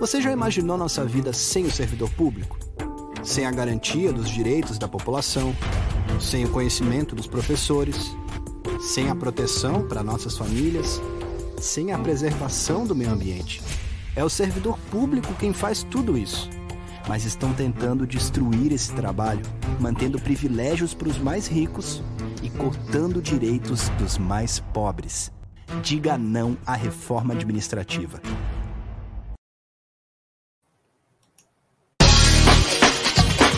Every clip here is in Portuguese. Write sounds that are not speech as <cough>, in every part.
Você já imaginou nossa vida sem o servidor público? Sem a garantia dos direitos da população, sem o conhecimento dos professores, sem a proteção para nossas famílias, sem a preservação do meio ambiente. É o servidor público quem faz tudo isso. Mas estão tentando destruir esse trabalho, mantendo privilégios para os mais ricos e cortando direitos dos mais pobres. Diga não à reforma administrativa.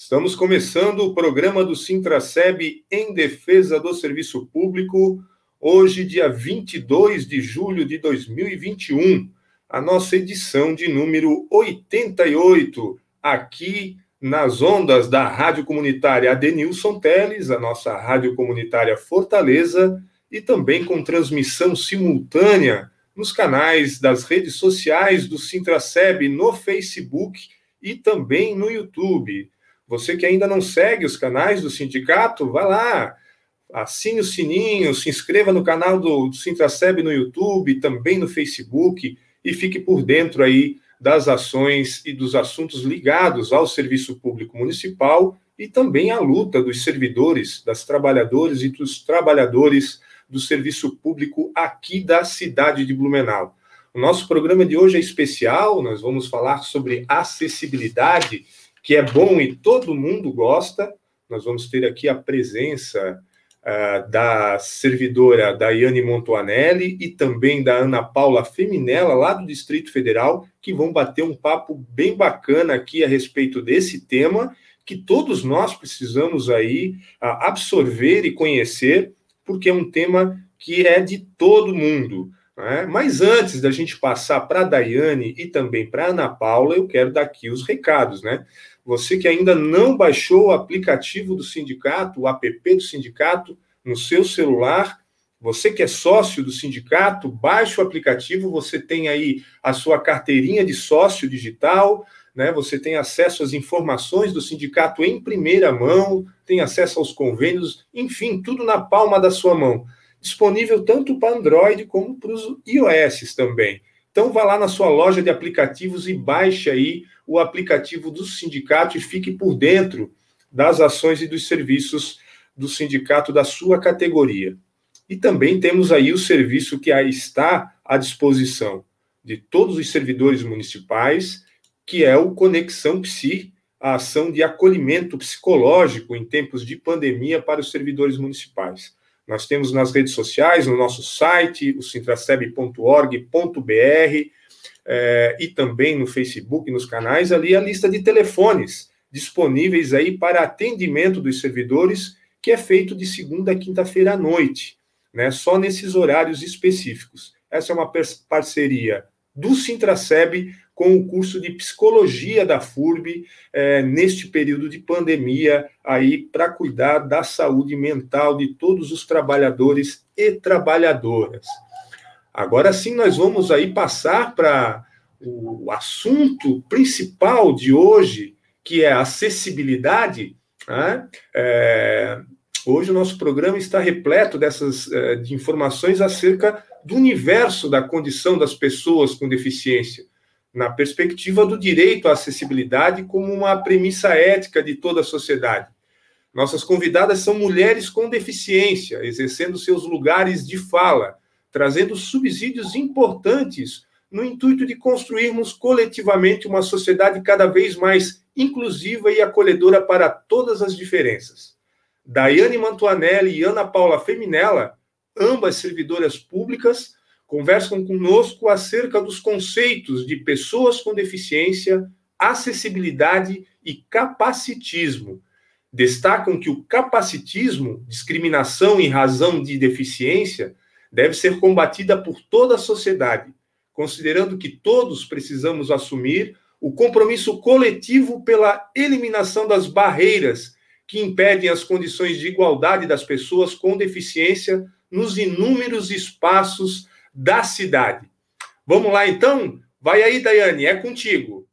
Estamos começando o programa do Sintraceb em defesa do serviço público, hoje, dia 22 de julho de 2021, a nossa edição de número 88, aqui nas ondas da Rádio Comunitária Adenilson Teles, a nossa Rádio Comunitária Fortaleza, e também com transmissão simultânea nos canais das redes sociais do Sintraceb no Facebook e também no YouTube. Você que ainda não segue os canais do sindicato, vá lá, assine o sininho, se inscreva no canal do, Sintraceb no YouTube, também no Facebook, e fique por dentro aí das ações e dos assuntos ligados ao serviço público municipal e também à luta dos servidores, das trabalhadoras e dos trabalhadores do serviço público aqui da cidade de Blumenau. O nosso programa de hoje é especial, nós vamos falar sobre acessibilidade que é bom e todo mundo gosta. Nós vamos ter aqui a presença uh, da servidora Daiane Montoanelli e também da Ana Paula Feminella, lá do Distrito Federal, que vão bater um papo bem bacana aqui a respeito desse tema que todos nós precisamos aí uh, absorver e conhecer, porque é um tema que é de todo mundo. Né? Mas antes da gente passar para a Daiane e também para a Ana Paula, eu quero dar aqui os recados, né? Você que ainda não baixou o aplicativo do sindicato, o app do sindicato, no seu celular, você que é sócio do sindicato, baixe o aplicativo, você tem aí a sua carteirinha de sócio digital, né? Você tem acesso às informações do sindicato em primeira mão, tem acesso aos convênios, enfim, tudo na palma da sua mão. Disponível tanto para Android como para os iOS também. Então vá lá na sua loja de aplicativos e baixe aí o aplicativo do sindicato e fique por dentro das ações e dos serviços do sindicato da sua categoria. E também temos aí o serviço que está à disposição de todos os servidores municipais, que é o Conexão Psi, a ação de acolhimento psicológico em tempos de pandemia para os servidores municipais. Nós temos nas redes sociais, no nosso site, o sintraceb.org.br, é, e também no Facebook, nos canais, ali a lista de telefones disponíveis aí para atendimento dos servidores, que é feito de segunda a quinta-feira à noite, né? Só nesses horários específicos. Essa é uma parceria do Sintraceb com o curso de psicologia da FURB é, neste período de pandemia aí para cuidar da saúde mental de todos os trabalhadores e trabalhadoras. Agora sim, nós vamos aí passar para o assunto principal de hoje, que é acessibilidade. Né? É, hoje o nosso programa está repleto dessas é, de informações acerca do universo da condição das pessoas com deficiência, na perspectiva do direito à acessibilidade como uma premissa ética de toda a sociedade. Nossas convidadas são mulheres com deficiência, exercendo seus lugares de fala, trazendo subsídios importantes no intuito de construirmos coletivamente uma sociedade cada vez mais inclusiva e acolhedora para todas as diferenças. Daiane Mantuanelli e Ana Paula Feminella, ambas servidoras públicas, conversam conosco acerca dos conceitos de pessoas com deficiência, acessibilidade e capacitismo. Destacam que o capacitismo, discriminação em razão de deficiência, deve ser combatida por toda a sociedade, considerando que todos precisamos assumir o compromisso coletivo pela eliminação das barreiras que impedem as condições de igualdade das pessoas com deficiência nos inúmeros espaços da cidade. Vamos lá, então? Vai aí, Daiane, é contigo.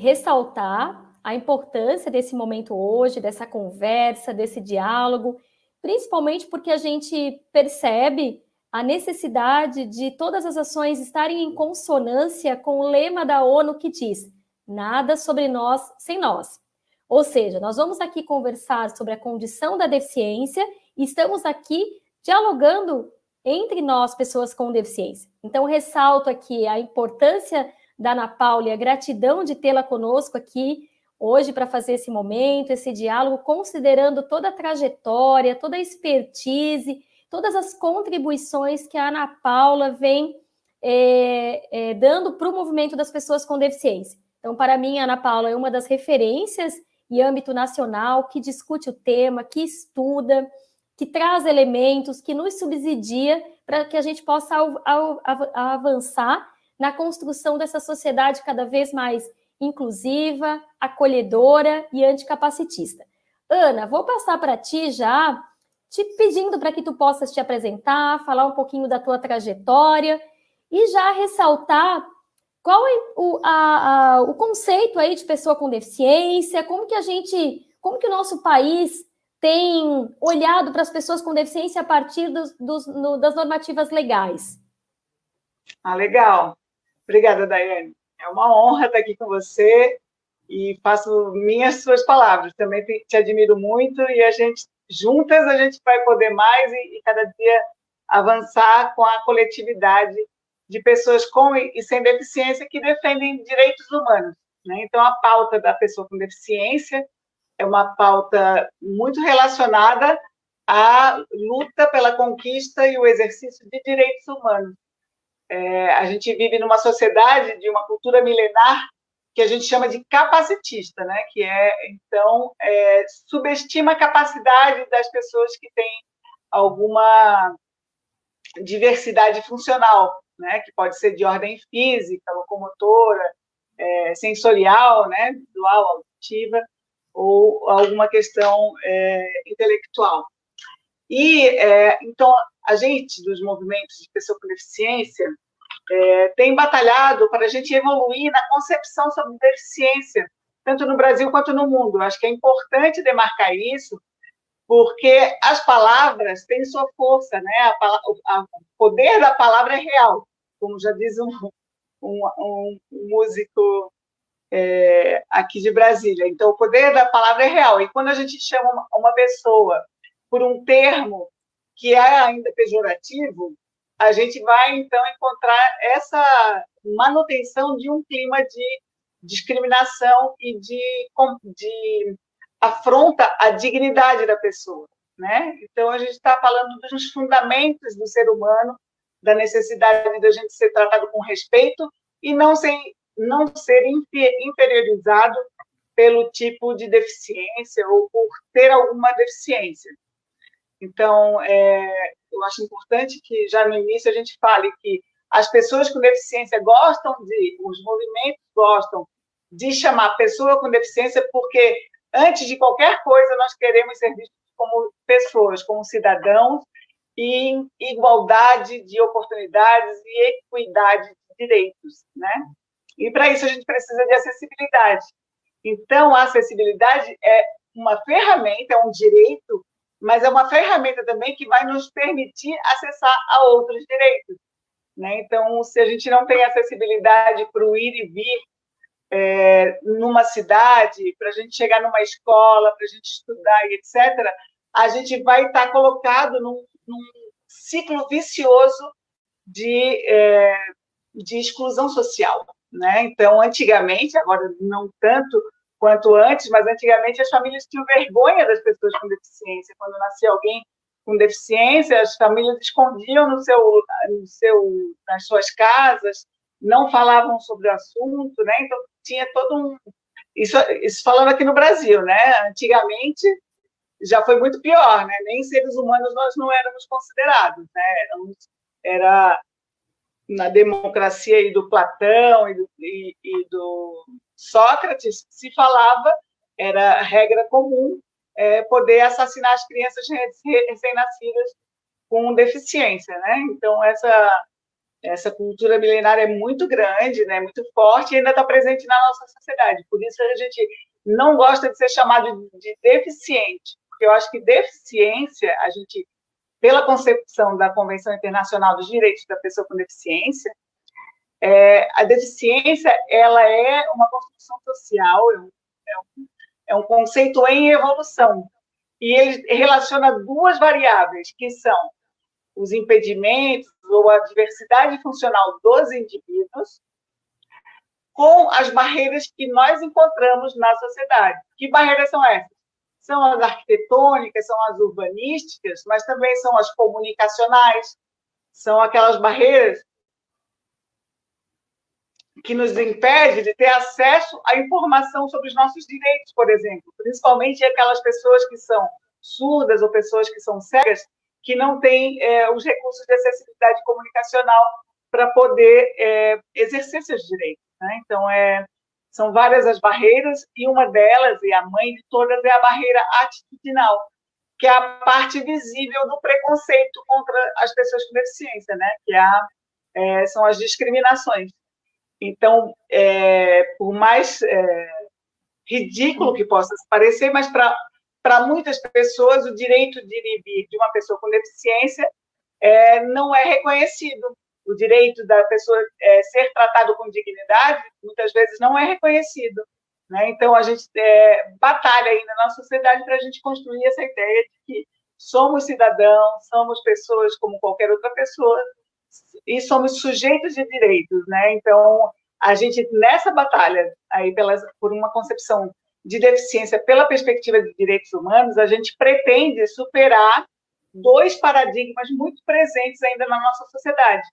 Ressaltar a importância desse momento hoje, dessa conversa, desse diálogo, principalmente porque a gente percebe a necessidade de todas as ações estarem em consonância com o lema da ONU que diz: nada sobre nós sem nós. Ou seja, nós vamos aqui conversar sobre a condição da deficiência e estamos aqui dialogando entre nós, pessoas com deficiência. Então, ressalto aqui a importância da Ana Paula e a gratidão de tê-la conosco aqui hoje para fazer esse momento, esse diálogo, considerando toda a trajetória, toda a expertise, todas as contribuições que a Ana Paula vem é, é, dando para o movimento das pessoas com deficiência. Então, para mim, a Ana Paula é uma das referências em âmbito nacional que discute o tema, que estuda, que traz elementos, que nos subsidia para que a gente possa avançar na construção dessa sociedade cada vez mais inclusiva, acolhedora e anticapacitista. Ana, vou passar para ti já, te pedindo para que tu possas te apresentar, falar um pouquinho da tua trajetória e já ressaltar qual é o, a, a, o conceito aí de pessoa com deficiência, como que a gente, como que o nosso país tem olhado para as pessoas com deficiência a partir dos, dos, no, das normativas legais? Ah, legal. Obrigada, Daiane. É uma honra estar aqui com você e faço minhas suas palavras. Também te, te admiro muito e a gente, juntas, a gente vai poder mais e, e cada dia avançar com a coletividade de pessoas com e sem deficiência que defendem direitos humanos. Né? Então, a pauta da pessoa com deficiência é uma pauta muito relacionada à luta pela conquista e o exercício de direitos humanos. É, a gente vive numa sociedade de uma cultura milenar que a gente chama de capacitista, né? que é, então, é, subestima a capacidade das pessoas que têm alguma diversidade funcional, né? que pode ser de ordem física, locomotora, é, sensorial, né? visual, auditiva, ou alguma questão é, intelectual. E, é, então, a gente, dos movimentos de pessoa com deficiência, é, tem batalhado para a gente evoluir na concepção sobre deficiência, tanto no Brasil quanto no mundo. Acho que é importante demarcar isso, porque as palavras têm sua força, né? A, a, o poder da palavra é real, como já diz um, um, um músico é, aqui de Brasília. Então, o poder da palavra é real. E quando a gente chama uma, uma pessoa por um termo que é ainda pejorativo, a gente vai, então, encontrar essa manutenção de um clima de discriminação e de, de afronta à dignidade da pessoa. Né? Então, a gente está falando dos fundamentos do ser humano, da necessidade da gente ser tratado com respeito e não ser não ser inferiorizado pelo tipo de deficiência ou por ter alguma deficiência. Então, é, eu acho importante que já no início a gente fale que as pessoas com deficiência gostam de, os movimentos gostam de chamar pessoa com deficiência, porque antes de qualquer coisa nós queremos ser vistos como pessoas, como cidadãos, e igualdade de oportunidades e equidade de direitos, né? E para isso a gente precisa de acessibilidade. Então, a acessibilidade é uma ferramenta, é um direito, mas é uma ferramenta também que vai nos permitir acessar a outros direitos. Né? Então, se a gente não tem acessibilidade para o ir e vir é, numa cidade, para a gente chegar numa escola, para a gente estudar e etc., a gente vai estar tá colocado num, num ciclo vicioso de, é, de exclusão social. Né? Então, antigamente, agora não tanto quanto antes, mas antigamente as famílias tinham vergonha das pessoas com deficiência. Quando nascia alguém com deficiência, as famílias escondiam no seu, no seu, nas suas casas, não falavam sobre o assunto, né? Então tinha todo um isso, isso falando aqui no Brasil, né? Antigamente já foi muito pior, né? Nem seres humanos nós não éramos considerados, né? Éramos, era na democracia do Platão e do, e, e do Sócrates se falava, era regra comum, é, poder assassinar as crianças recém-nascidas com deficiência, né? Então essa essa cultura milenária é muito grande, né? Muito forte e ainda está presente na nossa sociedade. Por isso a gente não gosta de ser chamado de deficiente, porque eu acho que deficiência a gente pela concepção da Convenção Internacional dos Direitos da Pessoa com Deficiência, é, a deficiência ela é uma construção social, é um, é um, é um conceito em evolução. E ele relaciona duas variáveis, que são os impedimentos ou a diversidade funcional dos indivíduos com as barreiras que nós encontramos na sociedade. Que barreiras são essas? são as arquitetônicas, são as urbanísticas, mas também são as comunicacionais, são aquelas barreiras que nos impede de ter acesso à informação sobre os nossos direitos, por exemplo, principalmente aquelas pessoas que são surdas ou pessoas que são cegas, que não têm é, os recursos de acessibilidade comunicacional para poder é, exercer seus direitos. Né? Então, é, são várias as barreiras e uma delas, e a mãe de todas, é a barreira atitudinal, que é a parte visível do preconceito contra as pessoas com deficiência, né? que é a, é, são as discriminações. Então, é, por mais é, ridículo que possa parecer, mas para muitas pessoas, o direito de ir e vir de uma pessoa com deficiência é, não é reconhecido o direito da pessoa é, ser tratado com dignidade muitas vezes não é reconhecido. Né? Então, a gente é, batalha aí na sociedade para a gente construir essa ideia de que somos cidadãos, somos pessoas como qualquer outra pessoa e somos sujeitos de direitos. Né? Então, a gente, nessa batalha aí pelas, por uma concepção de deficiência pela perspectiva de direitos humanos, a gente pretende superar dois paradigmas muito presentes ainda na nossa sociedade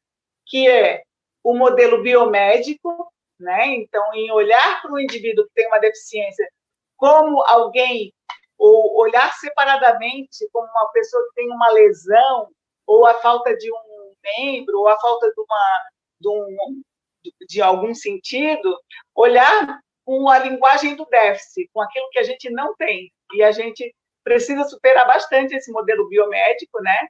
que é o modelo biomédico, né? Então, em olhar para o indivíduo que tem uma deficiência como alguém, ou olhar separadamente como uma pessoa que tem uma lesão, ou a falta de um membro, ou a falta de, uma, de, um, de algum sentido, olhar com a linguagem do déficit, com aquilo que a gente não tem. E a gente precisa superar bastante esse modelo biomédico, né?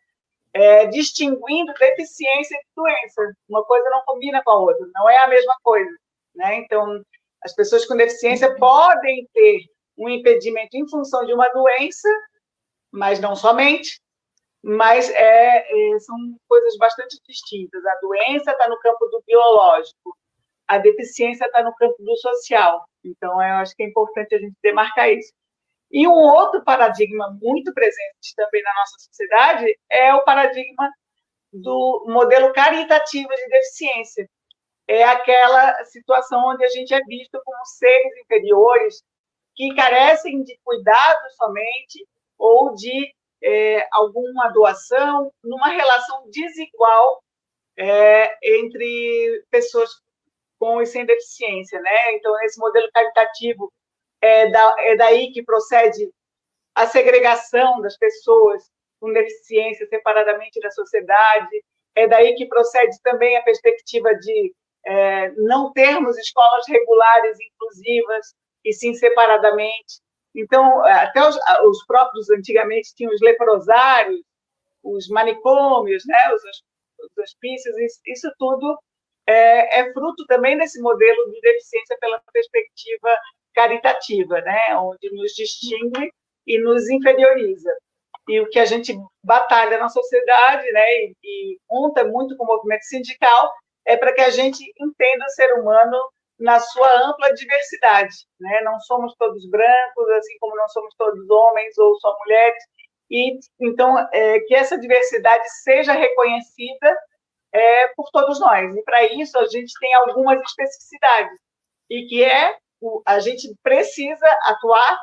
é, distinguindo deficiência de doença. Uma coisa não combina com a outra, não é a mesma coisa. Né? Então, as pessoas com deficiência podem ter um impedimento em função de uma doença, mas não somente, mas é, é, são coisas bastante distintas. A doença está no campo do biológico, a deficiência está no campo do social. Então, eu acho que é importante a gente demarcar isso. E um outro paradigma muito presente também na nossa sociedade é o paradigma do modelo caritativo de deficiência. É aquela situação onde a gente é visto como seres inferiores que carecem de cuidado somente ou de é, alguma doação numa relação desigual é, entre pessoas com e sem deficiência, né? Então, esse modelo caritativo é, da, é daí que procede a segregação das pessoas com deficiência separadamente da sociedade, é daí que procede também a perspectiva de é, não termos escolas regulares inclusivas, e sim separadamente. Então, até os, os próprios antigamente tinham os leprosários, os manicômios, né, os, os hospícios, isso, isso tudo é, é, fruto também desse modelo de deficiência pela perspectiva caritativa, né? onde nos distingue e nos inferioriza. E o que a gente batalha na sociedade, né? e, e conta muito com o movimento sindical, é para que a gente entenda o ser humano na sua ampla diversidade. Né? Não somos todos brancos, assim como não somos todos homens ou só mulheres. E então é, que essa diversidade seja reconhecida é, por todos nós. E para isso a gente tem algumas especificidades e que é a gente precisa atuar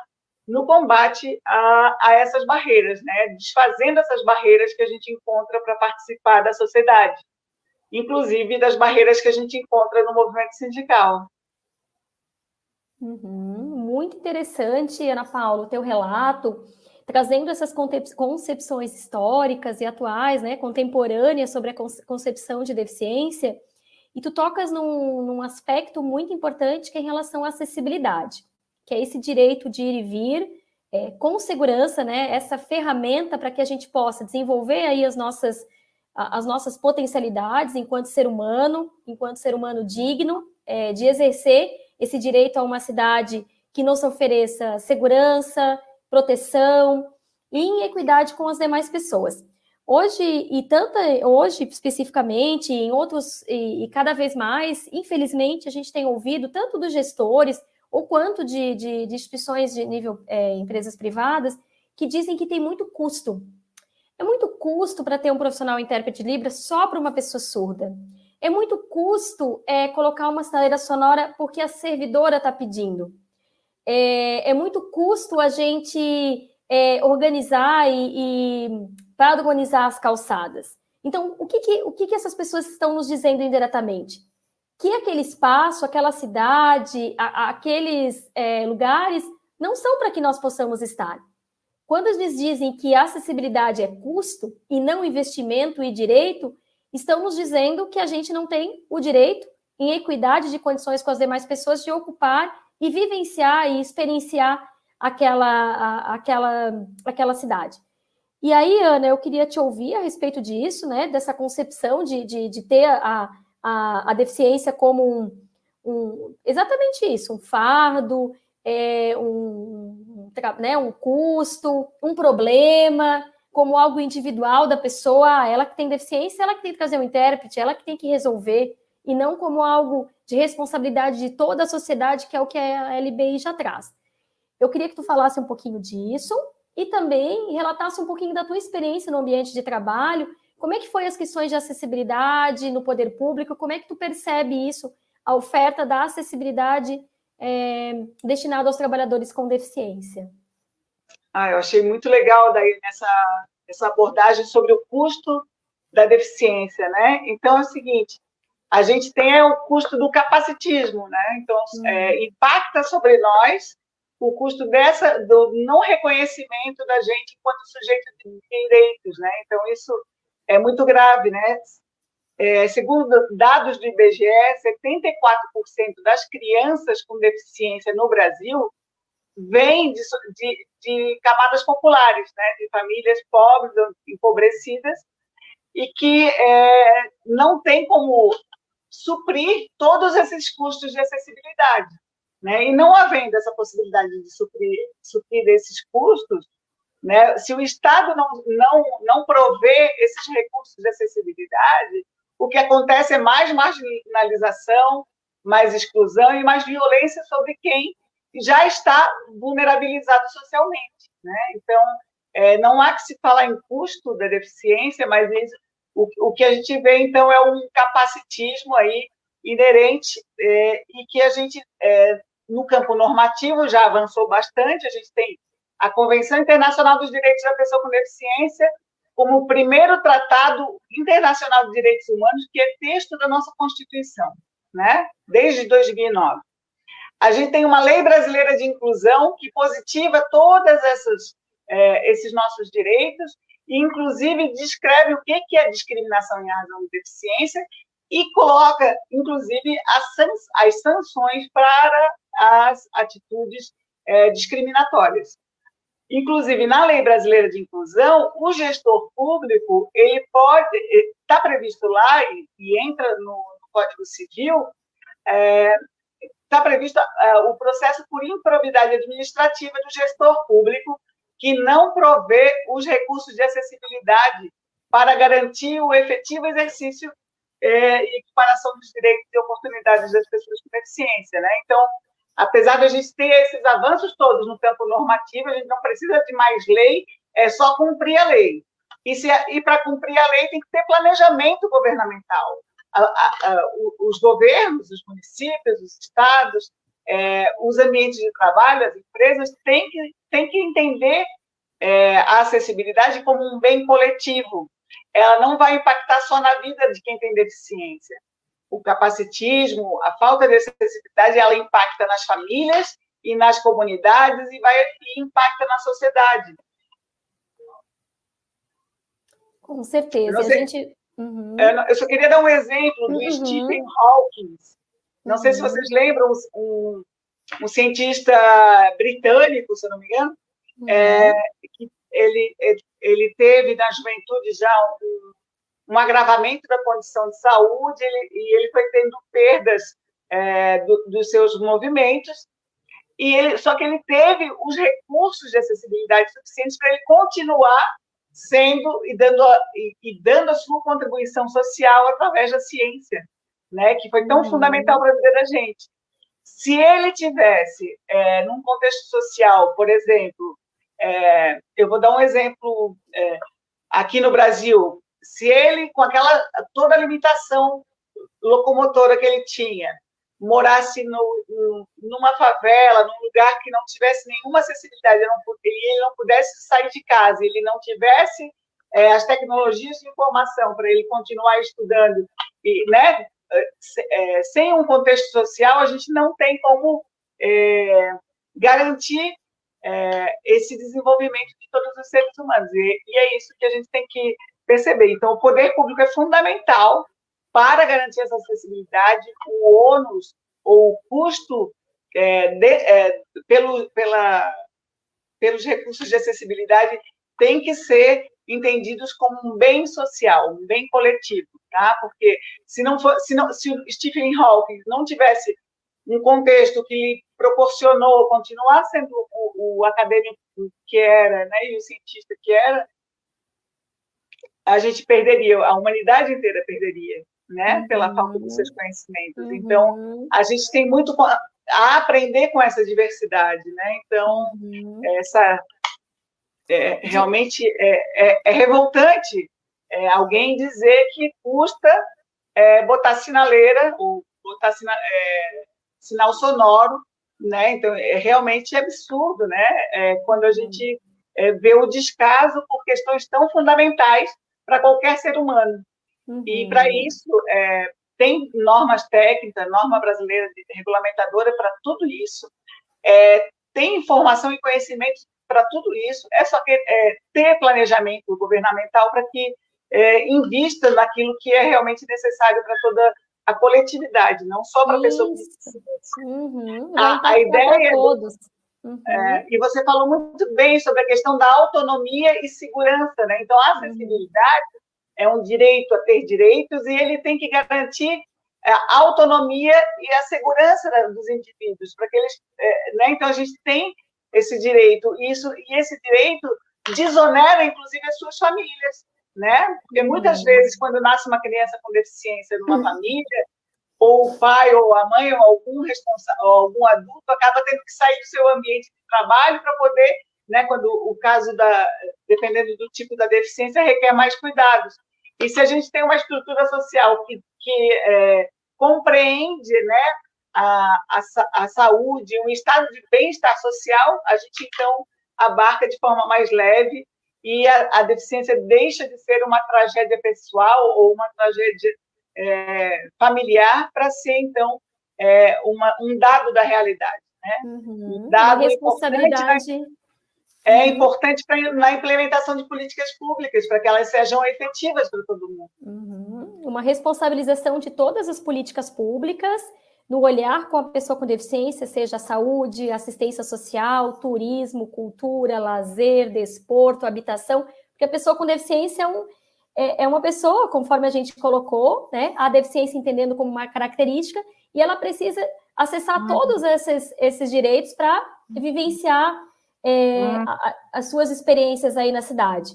no combate a, a essas barreiras, né? desfazendo essas barreiras que a gente encontra para participar da sociedade, inclusive das barreiras que a gente encontra no movimento sindical. Uhum, muito interessante, Ana Paula, o teu relato, trazendo essas concepções históricas e atuais, né, contemporâneas sobre a concepção de deficiência. E tu tocas num, num aspecto muito importante que é em relação à acessibilidade, que é esse direito de ir e vir é, com segurança, né? Essa ferramenta para que a gente possa desenvolver aí as nossas as nossas potencialidades enquanto ser humano, enquanto ser humano digno, é, de exercer esse direito a uma cidade que nos ofereça segurança, proteção e em equidade com as demais pessoas. Hoje, e tanta, hoje especificamente, em outros, e, e, cada vez mais, infelizmente, a gente tem ouvido tanto dos gestores, ou quanto de, de, de instituições de nível é, empresas privadas, que dizem que tem muito custo. É muito custo para ter um profissional intérprete de Libras só para uma pessoa surda. É muito custo é, colocar uma sinaleira sonora porque a servidora está pedindo. É, é, muito custo a gente é, organizar e, e padronizar as calçadas. Então, o que, que o que, que essas pessoas estão nos dizendo indiretamente? Que aquele espaço, aquela cidade, a, aqueles é, lugares não são para que nós possamos estar. Quando eles dizem que acessibilidade é custo e não investimento e direito, estão nos dizendo que a gente não tem o direito, em equidade de condições com as demais pessoas, de ocupar e vivenciar e experienciar aquela, a, aquela, aquela cidade. E aí, Ana, eu queria te ouvir a respeito disso, né? Dessa concepção de, de, de ter a, a, a, deficiência como um, um, exatamente isso, um fardo, é, um, né, um custo, um problema, como algo individual da pessoa, ah, ela que tem deficiência, ela que tem que trazer um intérprete, ela que tem que resolver, e não como algo de responsabilidade de toda a sociedade, que é o que a LBI já traz. Eu queria que tu falasse um pouquinho disso, e também relatasse um pouquinho da tua experiência no ambiente de trabalho, como é que foi as questões de acessibilidade no poder público, como é que tu percebe isso, a oferta da acessibilidade é, destinada aos trabalhadores com deficiência? Ah, eu achei muito legal daí nessa, essa abordagem sobre o custo da deficiência, né? Então é o seguinte, a gente tem o custo do capacitismo, né? Então hum. é, impacta sobre nós o custo dessa do não reconhecimento da gente enquanto sujeito de direitos, né? Então isso é muito grave, né? É, segundo dados do IBGE, 74% das crianças com deficiência no Brasil vêm de, de, de, camadas populares, né? De famílias pobres, empobrecidas e que é, não tem como suprir todos esses custos de acessibilidade. Né? E não havendo essa possibilidade de suprir, suprir esses custos, né? se o Estado não, não, não provê esses recursos de acessibilidade, o que acontece é mais marginalização, mais exclusão e mais violência sobre quem já está vulnerabilizado socialmente. Né? Então, é, não há que se falar em custo da deficiência, mas isso, o, o que a gente vê, então, é um capacitismo aí inerente é, e que a gente é, no campo normativo já avançou bastante. A gente tem a Convenção Internacional dos Direitos da Pessoa com Deficiência como o primeiro tratado internacional de direitos humanos, que é texto da nossa Constituição, né? desde 2009. A gente tem uma lei brasileira de inclusão que positiva todas é, esses nossos direitos e inclusive descreve o que é discriminação em razão de deficiência e coloca, inclusive, as, sanções para as atitudes é, discriminatórias. Inclusive, na Lei Brasileira de Inclusão, o gestor público ele pode está previsto lá e, e entra no, Código Civil está é, previsto é, o processo por improbidade administrativa do gestor público que não provê os recursos de acessibilidade para garantir o efetivo exercício é, e equiparação dos direitos e oportunidades das pessoas com deficiência. Né? Então, apesar de a gente ter esses avanços todos no campo normativo, a gente não precisa de mais lei, é só cumprir a lei. E, e para cumprir a lei tem que ter planejamento governamental. A, a, a, os governos, os municípios, os estados, é, os ambientes de trabalho, as empresas têm que, têm que entender é, a acessibilidade como um bem coletivo, ela não vai impactar só na vida de quem tem deficiência. O capacitismo, a falta de acessibilidade, ela impacta nas famílias e nas comunidades e vai e impacta na sociedade. Com certeza. A gente Uhum. Eu só queria dar um exemplo do uhum. Stephen Hawking. Não uhum. sei se uhum. vocês lembram, um, um, cientista britânico, se não me engano, uhum. é, que ele, ele teve na juventude já um, um agravamento da condição de saúde ele, e ele foi tendo perdas é, do, dos seus movimentos e ele, só que ele teve os recursos de acessibilidade suficientes para ele continuar sendo e dando, a, e, e, dando a sua contribuição social através da ciência, né, que foi tão uhum. fundamental para a vida da gente. Se ele tivesse, é, num contexto social, por exemplo, é, eu vou dar um exemplo é, aqui no Brasil, se ele, com aquela toda a limitação locomotora que ele tinha, morasse no, numa favela, num lugar que não tivesse nenhuma acessibilidade, não, ele não pudesse sair de casa, ele não tivesse é, as tecnologias de informação para ele continuar estudando, e, né, é, sem um contexto social, a gente não tem como é, garantir esse desenvolvimento de todos os seres humanos. E, e é isso que a gente tem que perceber. Então, o poder público é fundamental para garantir essa acessibilidade, o ônus ou o custo é, de, é, pelo, pela, pelos recursos de acessibilidade tem que ser entendidos como um bem social, um bem coletivo, tá? Porque se não for, se, não, se o Stephen Hawking não tivesse um contexto que lhe proporcionou continuar sendo o, o acadêmico que era, né, e o cientista que era, a gente perderia, a humanidade inteira perderia né? Uhum. Pela falta dos seus conhecimentos. Uhum. Então, a gente tem muito a aprender com essa diversidade, né? Então, uhum. essa é, realmente é, é, é revoltante é, alguém dizer que custa é, botar sinaleira ou botar sina, é, sinal sonoro, né? Então, é realmente absurdo, né? quando a gente vê o descaso por questões tão fundamentais para qualquer ser humano. Uhum. E, para isso, é, tem normas técnicas, norma brasileira regulamentadora para tudo isso, é, tem informação e conhecimento para tudo isso, é só que, é, ter planejamento governamental para que é, invista naquilo que é realmente necessário para toda a coletividade, não só para a pessoa uhum. a, a ideia todos. Uhum. É, e você falou muito bem sobre a questão da autonomia e segurança, né? Então, a uhum. acessibilidade é um direito a ter direitos e ele tem que garantir a autonomia e a segurança dos indivíduos, para que eles, é, né? Então a gente tem esse direito, isso e esse direito desonera inclusive as suas famílias, né? Porque muitas uhum. vezes quando nasce uma criança com deficiência numa uhum. família, ou o pai ou a mãe ou algum responsável, algum adulto acaba tendo que sair do seu ambiente de trabalho para poder, né, quando o caso da dependendo do tipo da deficiência requer mais cuidados. E se a gente tem uma estrutura social que, que é, compreende né, a, a, a saúde, um estado de bem-estar social, a gente então abarca de forma mais leve e a, a, deficiência deixa de ser uma tragédia pessoal ou uma tragédia é, familiar para ser, então, é, uma, um dado da realidade. Né? Uhum. Um dado uma responsabilidade é importante pra, na implementação de políticas públicas, para que elas sejam efetivas para todo mundo. Uhum. Uma responsabilização de todas as políticas públicas no olhar com a pessoa com deficiência, seja saúde, assistência social, turismo, cultura, lazer, desporto, habitação, porque a pessoa com deficiência é, um, é, é uma pessoa, conforme a gente colocou, né, a deficiência entendendo como uma característica, e ela precisa acessar uhum. todos esses, esses direitos para vivenciar é, hum. a, as suas experiências aí na cidade.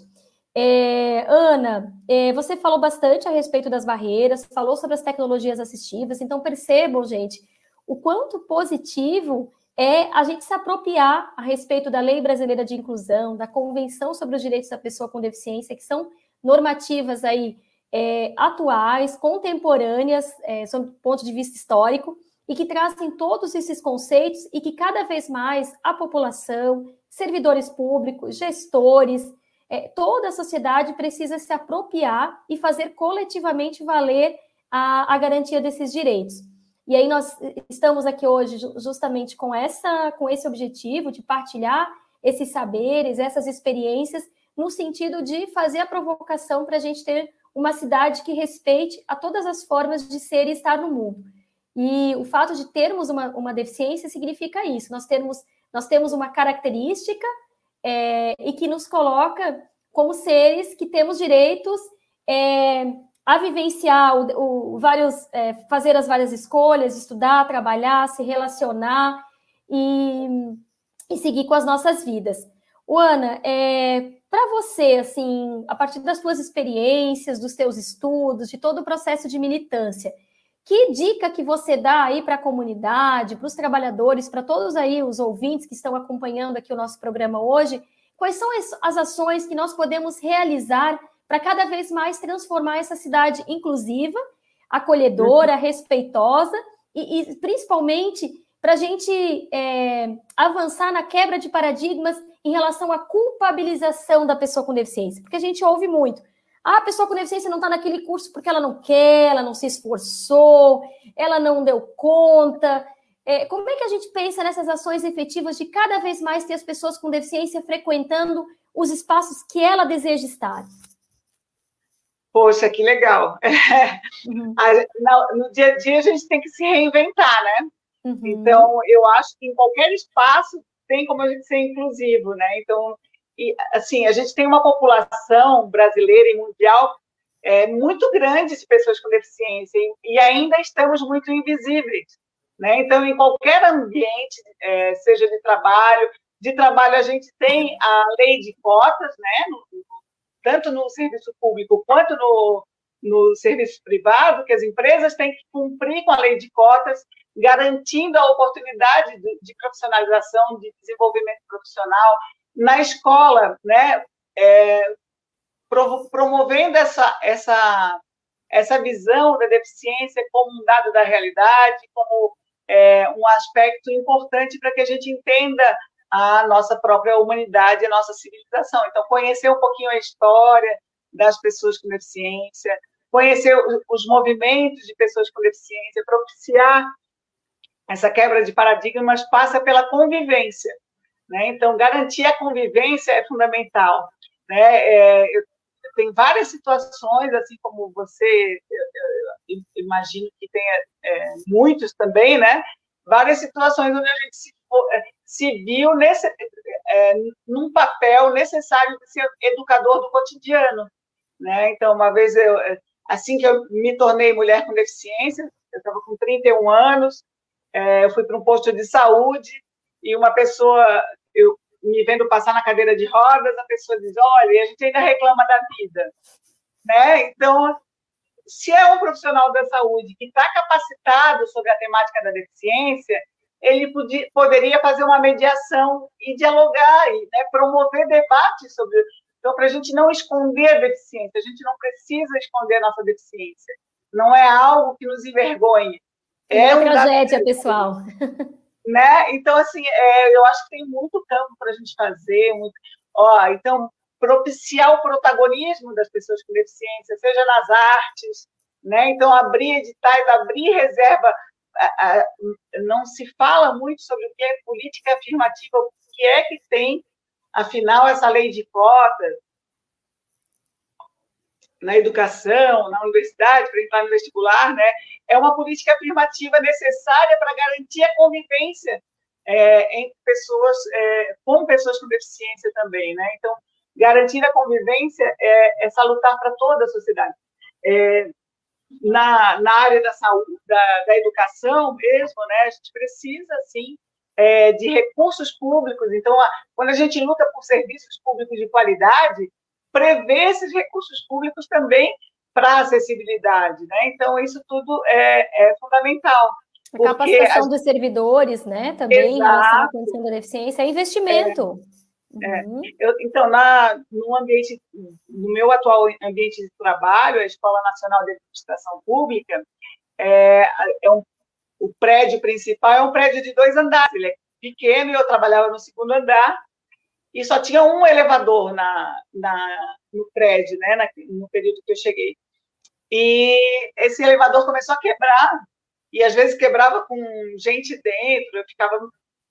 É, Ana, é, você falou bastante a respeito das barreiras, falou sobre as tecnologias assistivas, então percebam, gente, o quanto positivo é a gente se apropriar a respeito da Lei Brasileira de Inclusão, da Convenção sobre os Direitos da Pessoa com Deficiência, que são normativas aí é, atuais, contemporâneas, é, sob ponto de vista histórico, e que trazem todos esses conceitos e que cada vez mais a população, servidores públicos, gestores, é, toda a sociedade precisa se apropriar e fazer coletivamente valer a, a garantia desses direitos. E aí nós estamos aqui hoje justamente com essa, com esse objetivo de partilhar esses saberes, essas experiências, no sentido de fazer a provocação para a gente ter uma cidade que respeite a todas as formas de ser e estar no mundo. E o fato de termos uma, uma deficiência significa isso. Nós temos, nós temos uma característica é, e que nos coloca como seres que temos direitos é, a vivenciar o, o vários, é, fazer as várias escolhas, estudar, trabalhar, se relacionar e, e seguir com as nossas vidas. O Ana, é, para você, assim, a partir das suas experiências, dos seus estudos, de todo o processo de militância, que dica que você dá aí para a comunidade, para os trabalhadores, para todos aí os ouvintes que estão acompanhando aqui o nosso programa hoje? Quais são as ações que nós podemos realizar para cada vez mais transformar essa cidade inclusiva, acolhedora, uhum. respeitosa e, e principalmente para a gente é, avançar na quebra de paradigmas em relação à culpabilização da pessoa com deficiência? Porque a gente ouve muito. Ah, a pessoa com deficiência não está naquele curso porque ela não quer, ela não se esforçou, ela não deu conta. É, como é que a gente pensa nessas ações efetivas de cada vez mais ter as pessoas com deficiência frequentando os espaços que ela deseja estar? Poxa, que legal. <laughs> Uhum. no dia a dia a gente tem que se reinventar, né? Uhum. Então, eu acho que em qualquer espaço tem como a gente ser inclusivo, né? Então, e, assim, a gente tem uma população brasileira e mundial é, muito grande de pessoas com deficiência e, e ainda estamos muito invisíveis. Né? Então, em qualquer ambiente, é, seja de trabalho, de trabalho a gente tem a lei de cotas, né? No, tanto no serviço público quanto no, no serviço privado, que as empresas têm que cumprir com a lei de cotas, garantindo a oportunidade de, de profissionalização, de desenvolvimento profissional, na escola, né, é, promovendo essa, essa, essa visão da deficiência como um dado da realidade, como é, um aspecto importante para que a gente entenda a nossa própria humanidade, a nossa civilização. Então, conhecer um pouquinho a história das pessoas com deficiência, conhecer os movimentos de pessoas com deficiência, propiciar essa quebra de paradigmas passa pela convivência. Né? Então, garantir a convivência é fundamental. Né? É, tem várias situações, assim como você, eu, eu imagino que tenha é, muitos também, né? várias situações onde a gente se, é, se viu nesse, é, num papel necessário de ser educador do cotidiano. Né? Então, uma vez, eu, assim que eu me tornei mulher com deficiência, eu estava com 31 anos, é, eu fui para um posto de saúde e uma pessoa eu me vendo passar na cadeira de rodas, a pessoa diz: olha, a gente ainda reclama da vida. Né? Então, se é um profissional da saúde que está capacitado sobre a temática da deficiência, ele podia, poderia fazer uma mediação e dialogar, e né, promover debates sobre. Então, para a gente não esconder a deficiência, a gente não precisa esconder a nossa deficiência. Não é algo que nos envergonhe. É, uma tragédia, pessoal. <laughs> né? Então, assim, é, eu acho que tem muito campo para a gente fazer. Muito... Ó, então, propiciar o protagonismo das pessoas com deficiência, seja nas artes, né? Então, abrir editais, abrir reserva. Não se fala muito sobre o que é política afirmativa, o que é que tem, afinal, essa lei de cotas, na educação, na universidade, para entrar no vestibular, né? É uma política afirmativa necessária para garantir a convivência é, pessoas, é, com pessoas com deficiência também, né? Então, garantir a convivência é, é salutar para toda a sociedade. É, na, na área da saúde, da, da educação mesmo, né? A gente precisa, sim, é, de recursos públicos. Então, a, quando a gente luta por serviços públicos de qualidade, prever esses recursos públicos também para acessibilidade, né? Então isso tudo é, é fundamental. A capacitação a... dos servidores, né? Também Exato. em relação à condição da deficiência, é investimento. É. Uhum. Eu, então, na, no ambiente, no meu atual ambiente de trabalho, a Escola Nacional de Administração Pública, é, é um, o prédio principal é um prédio de dois andares. Ele é pequeno e eu trabalhava no segundo andar e só tinha um elevador na, na, no prédio, né, na, no período que eu cheguei. E esse elevador começou a quebrar, e às vezes quebrava com gente dentro, eu ficava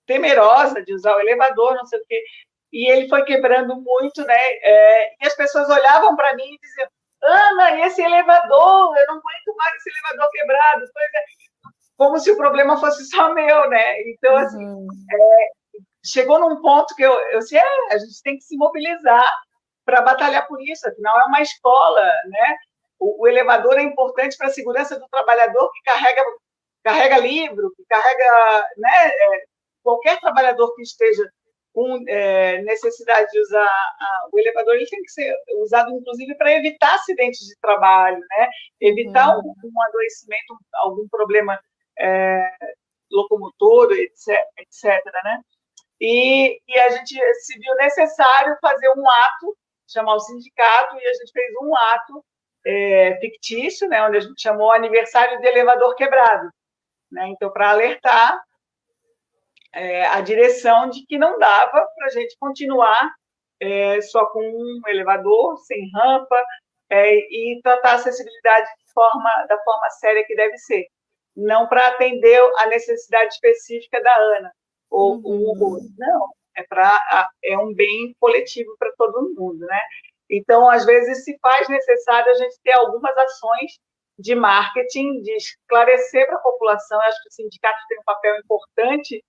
temerosa de usar o elevador, não sei o quê. E ele foi quebrando muito, né? É, e as pessoas olhavam para mim e diziam: Ana, e esse elevador? Eu não aguento mais esse elevador quebrado. É, como se o problema fosse só meu, né? Então, assim, uhum. é, chegou num ponto que eu, eu disse, é, a gente tem que se mobilizar para batalhar por isso, afinal é uma escola, né? O, o elevador é importante para a segurança do trabalhador que carrega, carrega livro, que carrega, né? É, qualquer trabalhador que esteja com é, necessidade de usar a, o elevador, ele tem que ser usado, inclusive, para evitar acidentes de trabalho, né? Evitar uhum. um, um, adoecimento, algum problema é, locomotor, etc, etc, né? E, e a gente se viu necessário fazer um ato, chamar o sindicato, e a gente fez um ato é, fictício, né, onde a gente chamou aniversário de elevador quebrado. Né? Então, para alertar é, a direção de que não dava para a gente continuar é, só com um elevador, sem rampa, é, e tratar a acessibilidade forma, da forma séria que deve ser. Não para atender a necessidade específica da Ana, ou uhum. um outro. Não, é, pra, é um bem coletivo para todo mundo, né? Então, às vezes, se faz necessário a gente ter algumas ações de marketing, de esclarecer para a população. Eu acho que o sindicato tem um papel importante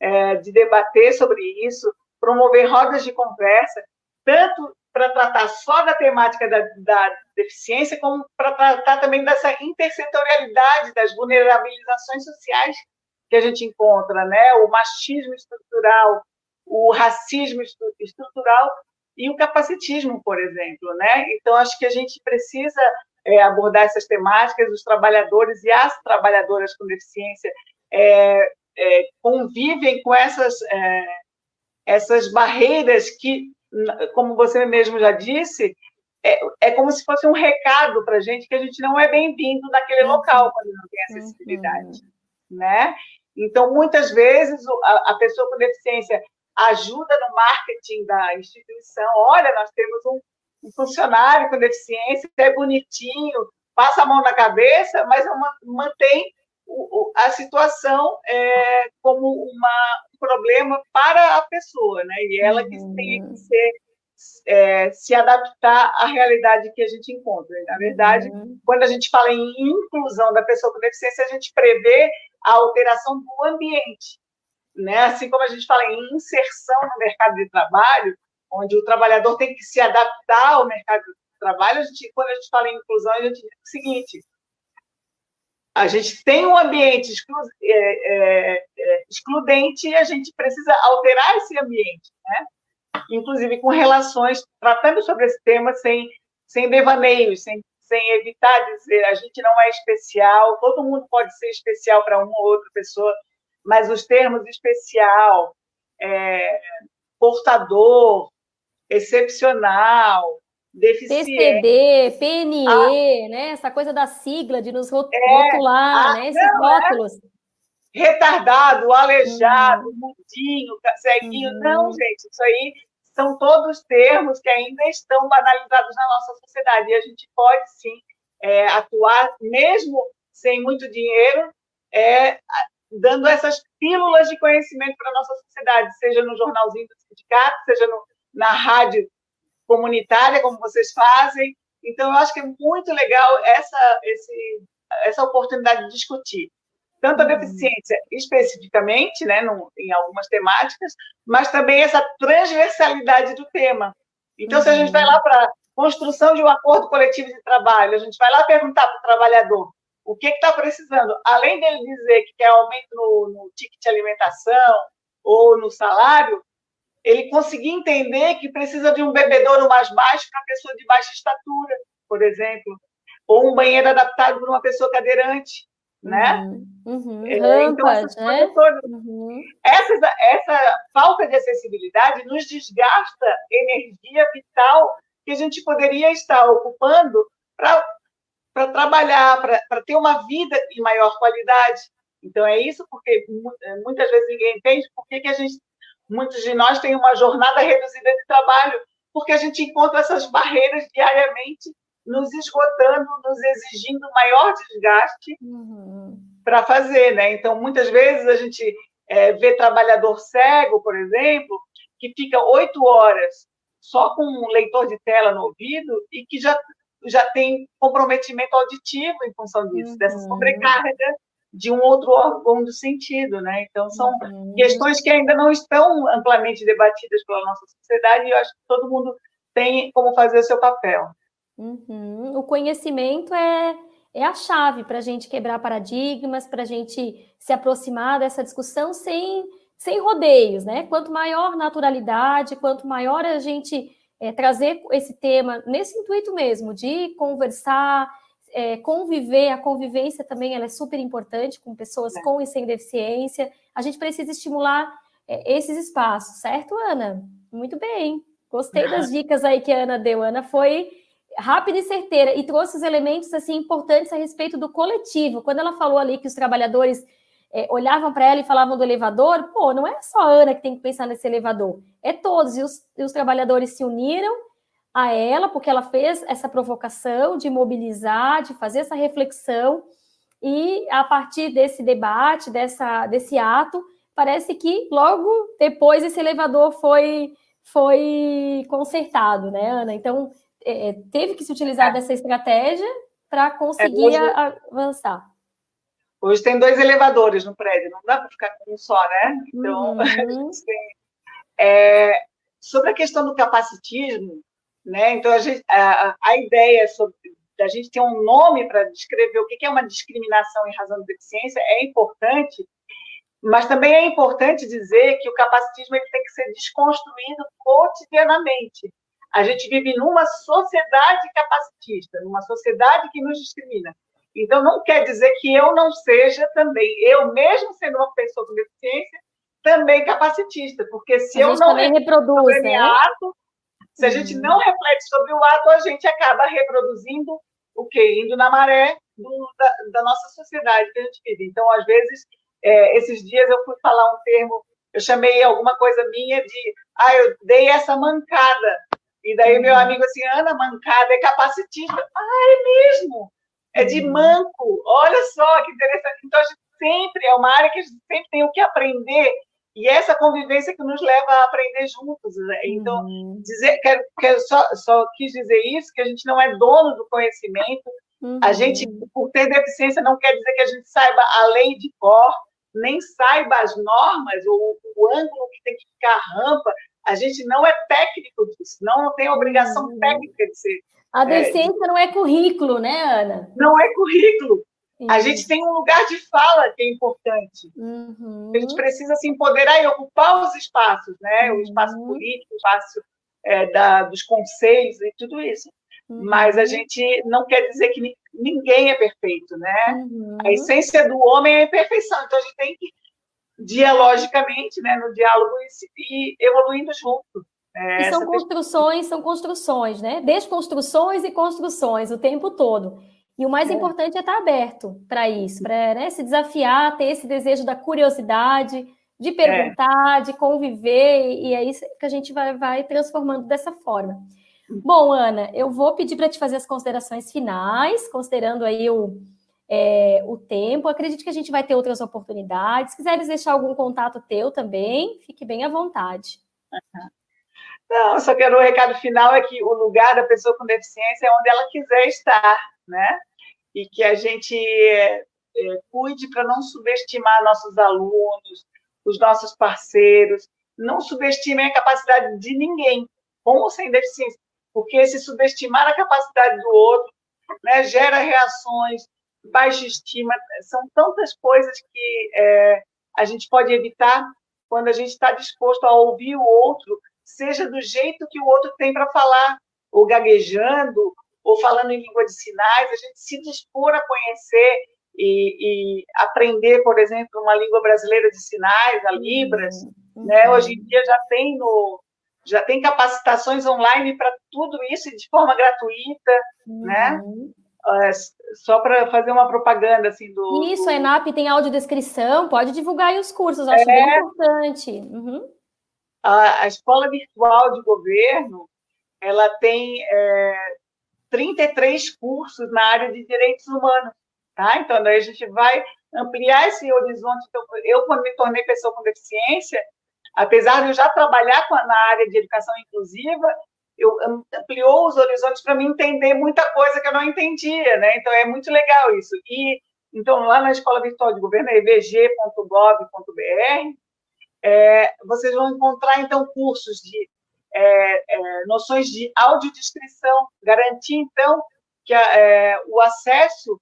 é, de debater sobre isso, promover rodas de conversa, tanto para tratar só da temática da, da deficiência, como para tratar também dessa intersetorialidade das vulnerabilizações sociais que a gente encontra, né? O machismo estrutural, o racismo estrutural e o capacitismo, por exemplo, né? Então acho que a gente precisa é, abordar essas temáticas. Os trabalhadores e as trabalhadoras com deficiência é, é, convivem com essas é, essas barreiras que, como você mesmo já disse, é, é como se fosse um recado para a gente que a gente não é bem-vindo naquele uhum. local quando não tem acessibilidade, uhum. né? Então, muitas vezes, a, a pessoa com deficiência ajuda no marketing da instituição. Olha, nós temos um, um funcionário com deficiência, é bonitinho, passa a mão na cabeça, mas mantém a situação é, como uma, um problema para a pessoa, né? E ela que uhum. tem que ser, é, se adaptar à realidade que a gente encontra. Na verdade, uhum. quando a gente fala em inclusão da pessoa com deficiência, a gente prevê a alteração do ambiente. Né? Assim como a gente fala em inserção no mercado de trabalho, onde o trabalhador tem que se adaptar ao mercado de trabalho, a gente, quando a gente fala em inclusão, a gente diz o seguinte: a gente tem um ambiente exclu é, é, é, excludente e a gente precisa alterar esse ambiente, né? inclusive com relações, tratando sobre esse tema sem, sem devaneios, sem sem evitar dizer a gente não é especial, todo mundo pode ser especial para uma ou outra pessoa, mas os termos especial, é, portador, excepcional, deficiente. PCD, PNE, ah, né? Essa coisa da sigla de nos é, rotular, ah, né? Esses não, é. rótulos. É retardado, aleijado, uhum. mudinho, ceguinho. Uhum. Não, gente, isso aí são todos termos que ainda estão banalizados na nossa sociedade. E a gente pode, sim, é, atuar, mesmo sem muito dinheiro, é, dando essas pílulas de conhecimento para a nossa sociedade, seja no jornalzinho do sindicato, seja no, na rádio comunitária, como vocês fazem. Então, eu acho que é muito legal essa, esse, essa oportunidade de discutir tanto a deficiência especificamente, né, no, em algumas temáticas, mas também essa transversalidade do tema. Então, uhum. se a gente vai lá para construção de um acordo coletivo de trabalho, a gente vai lá perguntar para o trabalhador o que está precisando, além dele dizer que quer aumento no, no ticket de alimentação ou no salário, ele conseguir entender que precisa de um bebedouro mais baixo para pessoa de baixa estatura, por exemplo, ou um banheiro adaptado para uma pessoa cadeirante né? Uhum, é, então, Rampas, né? Uhum. Essa, essa falta de acessibilidade nos desgasta energia vital que a gente poderia estar ocupando para trabalhar, para ter uma vida de maior qualidade. Então, é isso porque é, muitas vezes ninguém entende por que, que a gente, muitos de nós têm uma jornada reduzida de trabalho, porque a gente encontra essas barreiras diariamente nos esgotando, nos exigindo maior desgaste uhum. para fazer, né? Então, muitas vezes a gente é, vê trabalhador cego, por exemplo, que fica oito horas só com um leitor de tela no ouvido e que já já tem comprometimento auditivo em função disso, uhum. dessa sobrecarga de um outro órgão do sentido, né? Então são uhum. questões que ainda não estão amplamente debatidas pela nossa sociedade e eu acho que todo mundo tem como fazer o seu papel. Uhum. O conhecimento é, é a chave para a gente quebrar paradigmas, para a gente se aproximar dessa discussão sem, sem rodeios, né? Quanto maior naturalidade, quanto maior a gente é, trazer esse tema nesse intuito mesmo de conversar, é, conviver, a convivência também ela é super importante com pessoas é. com e sem deficiência. A gente precisa estimular é, esses espaços, certo, Ana? Muito bem. Gostei das dicas aí que a Ana deu. Ana foi rápida e certeira e trouxe os elementos assim importantes a respeito do coletivo. Quando ela falou ali que os trabalhadores é, olhavam para ela e falavam do elevador, pô, não é só a Ana que tem que pensar nesse elevador, é todos. E os, e os trabalhadores se uniram a ela, porque ela fez essa provocação de mobilizar, de fazer essa reflexão, e a partir desse debate, dessa, desse ato, parece que logo depois esse elevador foi, foi consertado, né, Ana? Então, é, é teve que se utilizar é. dessa estratégia para conseguir é, hoje, avançar. Hoje tem dois elevadores no prédio, não dá para ficar com um só, né? Então, uhum. <laughs> tem. É, sobre a questão do capacitismo, né? Então, a, gente, a, a ideia sobre da gente ter um nome para descrever o que é uma discriminação em razão de deficiência é importante, mas também é importante dizer que o capacitismo ele tem que ser desconstruído cotidianamente. A gente vive numa sociedade capacitista, numa sociedade que nos discrimina. Então, não quer dizer que eu não seja também, eu mesmo sendo uma pessoa com deficiência, também capacitista, porque se eu não reproduz, né? ato, se a gente não reflete sobre o ato, a gente acaba reproduzindo o quê? Indo na maré do, da, da, nossa sociedade que a gente vive. Então, às vezes, é, esses dias eu fui falar um termo, eu chamei alguma coisa minha de, ah, eu dei essa mancada. E daí meu uhum. amigo assim, Ana, mancada é capacitista. Ah, é mesmo? É de uhum. manco. Olha só que interessante. Então, a gente sempre, é uma área que a gente sempre tem o que aprender e essa convivência que nos leva a aprender juntos. Né? Então, uhum. dizer, quero, quero só, só quis dizer isso, que a gente não é dono do conhecimento. Uhum. A gente, por ter deficiência, não quer dizer que a gente saiba a lei de cor, nem saiba as normas, ou o ângulo que tem que ficar a rampa. A gente não é técnico disso, não tem obrigação uhum. técnica de ser. A deficiência é, não é currículo, né, Ana? Não é currículo. A gente tem um lugar de fala que é importante. Uhum. A gente precisa se empoderar e ocupar os espaços, né? Uhum. O espaço político, o espaço é, da, dos conselhos e tudo isso. Uhum. Mas a gente não quer dizer que ninguém é perfeito, né? Uhum. A essência do homem é a imperfeição. Então a gente tem que dialogicamente, né, no diálogo e, e evoluindo junto. É, e são construções, são construções, né? Desconstruções e construções o tempo todo. E o mais é. importante é estar aberto para isso, para né, se desafiar, ter esse desejo da curiosidade, de é. perguntar, é. de conviver, e é isso que a gente vai, vai transformando dessa forma. Bom, Ana, eu vou pedir para te fazer as considerações finais, considerando aí o, é, o tempo. Acredito que a gente vai ter outras oportunidades. Se quiseres deixar algum contato teu também, fique bem à vontade. Não, só quero um recado final é que o lugar da pessoa com deficiência é onde ela quiser estar né? E que a gente é, é, cuide para não subestimar nossos alunos, os nossos parceiros, não subestimem a capacidade de ninguém, com ou sem deficiência, porque se subestimar a capacidade do outro, né, gera reações, baixa estima, são tantas coisas que é, a gente pode evitar quando a gente está disposto a ouvir o outro, seja do jeito que o outro tem para falar, ou gaguejando, ou falando em língua de sinais, a gente se dispor a conhecer e, e aprender, por exemplo, uma língua brasileira de sinais, a Libras, uhum. né? Hoje em dia já tem no já tem capacitações online para tudo isso de forma gratuita, né? uhum. né? Só para fazer uma propaganda assim do. Isso, a ENAP tem audiodescrição, pode divulgar aí os cursos, acho é, bem importante. Uhum. A, a, escola virtual de governo ela tem é, 33 cursos na área de direitos humanos, tá? Então, daí a gente vai ampliar esse horizonte. Então, eu, quando me tornei pessoa com deficiência, apesar de eu já trabalhar com, na área de educação inclusiva, eu ampliou os horizontes para me entender muita coisa que eu não entendia, né? Então é muito legal isso. E então lá na Escola Virtual de Governo, evg.gov.br, é, vocês vão encontrar então cursos de é, é, noções de audiodescrição, garantir então que a, é, o acesso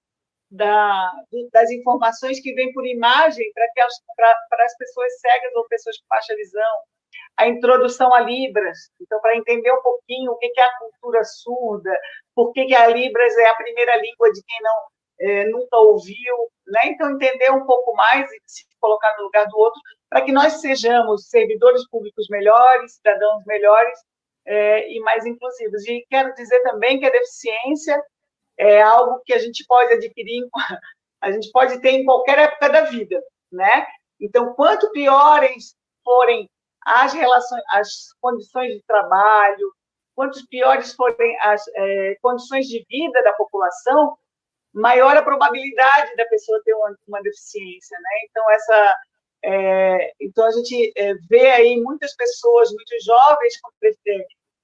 da, das informações que vêm por imagem para as pessoas cegas ou pessoas com baixa visão, a introdução a Libras, então, para entender um pouquinho o que é a cultura surda, por que, a Libras é a primeira língua de quem não é, nunca ouviu, né? Então, entender um pouco mais e se colocar no lugar do outro, para que nós sejamos servidores públicos melhores, cidadãos melhores é, e mais inclusivos. E quero dizer também que a deficiência é algo que a gente pode adquirir, <laughs> a gente pode ter em qualquer época da vida, né? Então, quanto piores forem as relações, as condições de trabalho, quanto piores forem as é, condições de vida da população, maior a probabilidade da pessoa ter uma, uma deficiência, né? Então essa, é, então a gente é, vê aí muitas pessoas, muitos jovens com,